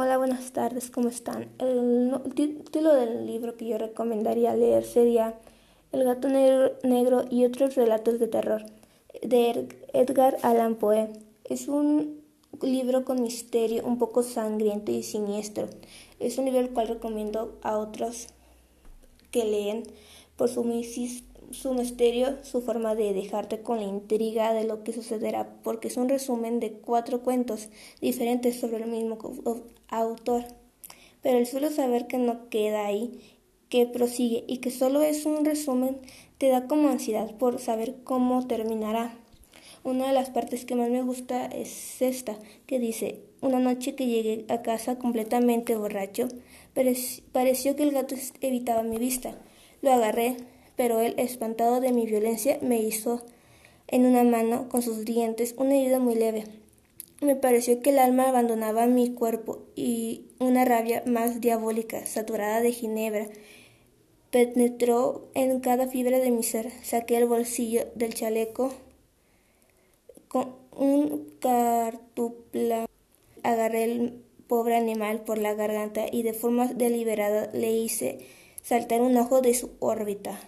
Hola, buenas tardes, ¿cómo están? El título del libro que yo recomendaría leer sería El gato negro, y otros relatos de terror de Edgar Allan Poe. Es un libro con misterio, un poco sangriento y siniestro. Es un libro el cual recomiendo a otros que leen por su, su misterio, su forma de dejarte con la intriga de lo que sucederá, porque es un resumen de cuatro cuentos diferentes sobre el mismo autor. Pero el suelo saber que no queda ahí, que prosigue y que solo es un resumen, te da como ansiedad por saber cómo terminará. Una de las partes que más me gusta es esta, que dice, una noche que llegué a casa completamente borracho, pareció que el gato evitaba mi vista. Lo agarré, pero él, espantado de mi violencia, me hizo en una mano, con sus dientes, una herida muy leve. Me pareció que el alma abandonaba mi cuerpo y una rabia más diabólica, saturada de ginebra, penetró en cada fibra de mi ser. Saqué el bolsillo del chaleco con un cartupla. Agarré el pobre animal por la garganta y de forma deliberada le hice saltar un ojo de su órbita.